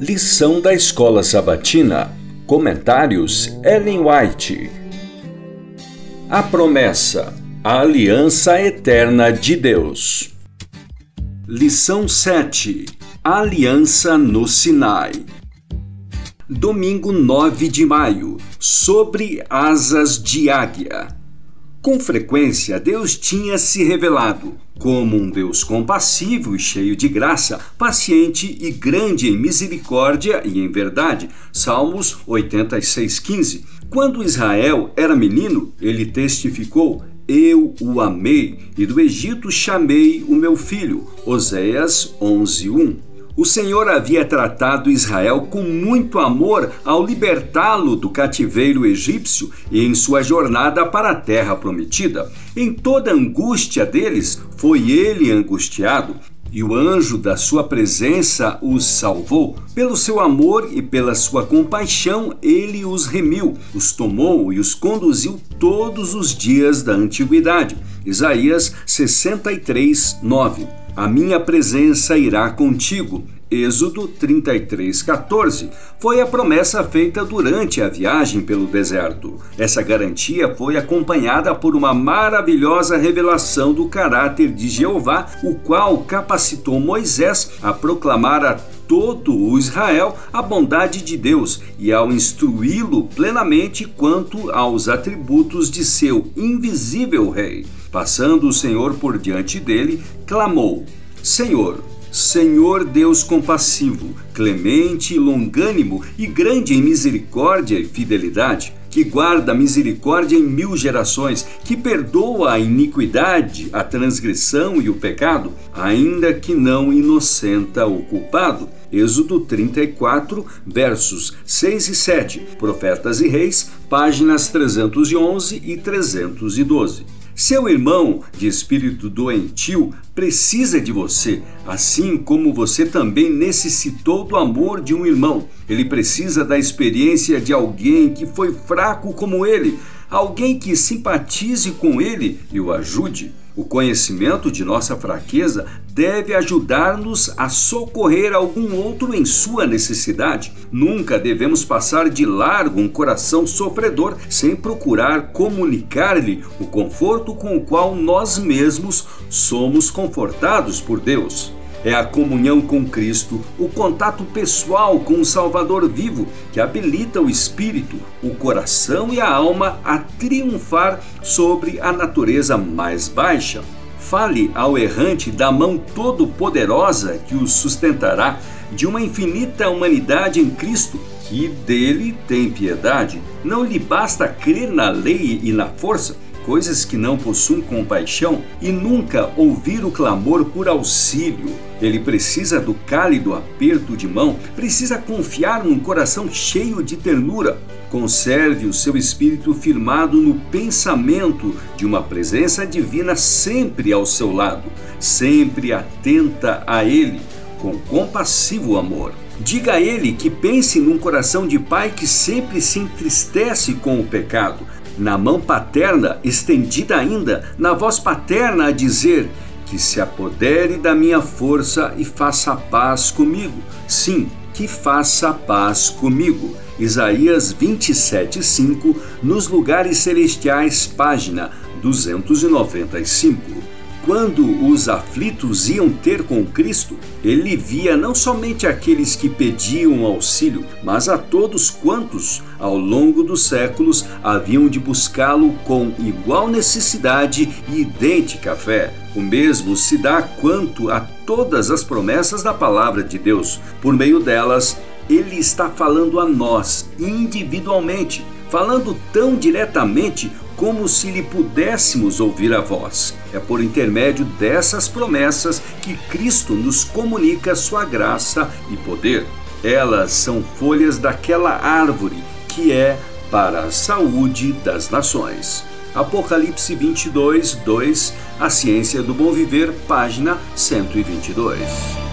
Lição da Escola Sabatina. Comentários Ellen White. A promessa. A aliança eterna de Deus. Lição 7. A aliança no Sinai. Domingo 9 de maio. Sobre asas de águia. Com frequência, Deus tinha se revelado como um Deus compassivo e cheio de graça, paciente e grande em misericórdia e em verdade. Salmos 86:15. Quando Israel era menino, ele testificou: eu o amei, e do Egito chamei o meu filho. Oséias 11:1 o Senhor havia tratado Israel com muito amor ao libertá-lo do cativeiro egípcio e em sua jornada para a terra prometida. Em toda a angústia deles, foi ele angustiado. E o anjo da sua presença os salvou. Pelo seu amor e pela sua compaixão, ele os remiu, os tomou e os conduziu todos os dias da antiguidade. Isaías 63, 9 a minha presença irá contigo. Êxodo 33:14 foi a promessa feita durante a viagem pelo deserto. Essa garantia foi acompanhada por uma maravilhosa revelação do caráter de Jeová, o qual capacitou Moisés a proclamar a todo o Israel a bondade de Deus e ao instruí-lo plenamente quanto aos atributos de seu invisível rei. Passando o Senhor por diante dele, clamou: Senhor, Senhor Deus compassivo, clemente e longânimo e grande em misericórdia e fidelidade, que guarda a misericórdia em mil gerações, que perdoa a iniquidade, a transgressão e o pecado, ainda que não inocenta o culpado. Êxodo 34, versos 6 e 7, Profetas e Reis, páginas 311 e 312. Seu irmão de espírito doentio precisa de você, assim como você também necessitou do amor de um irmão. Ele precisa da experiência de alguém que foi fraco como ele, alguém que simpatize com ele e o ajude. O conhecimento de nossa fraqueza deve ajudar-nos a socorrer algum outro em sua necessidade. Nunca devemos passar de largo um coração sofredor sem procurar comunicar-lhe o conforto com o qual nós mesmos somos confortados por Deus é a comunhão com Cristo, o contato pessoal com o Salvador vivo, que habilita o espírito, o coração e a alma a triunfar sobre a natureza mais baixa. Fale ao errante da mão todo-poderosa que o sustentará, de uma infinita humanidade em Cristo, que dele tem piedade. Não lhe basta crer na lei e na força, coisas que não possuem compaixão e nunca ouvir o clamor por auxílio. Ele precisa do cálido aperto de mão, precisa confiar num coração cheio de ternura. Conserve o seu espírito firmado no pensamento de uma presença divina sempre ao seu lado, sempre atenta a ele, com compassivo amor. Diga a ele que pense num coração de pai que sempre se entristece com o pecado, na mão paterna estendida ainda, na voz paterna a dizer: Que se apodere da minha força e faça paz comigo. Sim, que faça paz comigo. Isaías 27:5, nos lugares celestiais, página 295. Quando os aflitos iam ter com Cristo, ele via não somente aqueles que pediam auxílio, mas a todos quantos, ao longo dos séculos, haviam de buscá-lo com igual necessidade e idêntica fé. O mesmo se dá quanto a todas as promessas da palavra de Deus. Por meio delas, ele está falando a nós individualmente, falando tão diretamente como se lhe pudéssemos ouvir a voz. É por intermédio dessas promessas que Cristo nos comunica sua graça e poder. Elas são folhas daquela árvore que é para a saúde das nações. Apocalipse 22, 2, A Ciência do Bom Viver, página 122.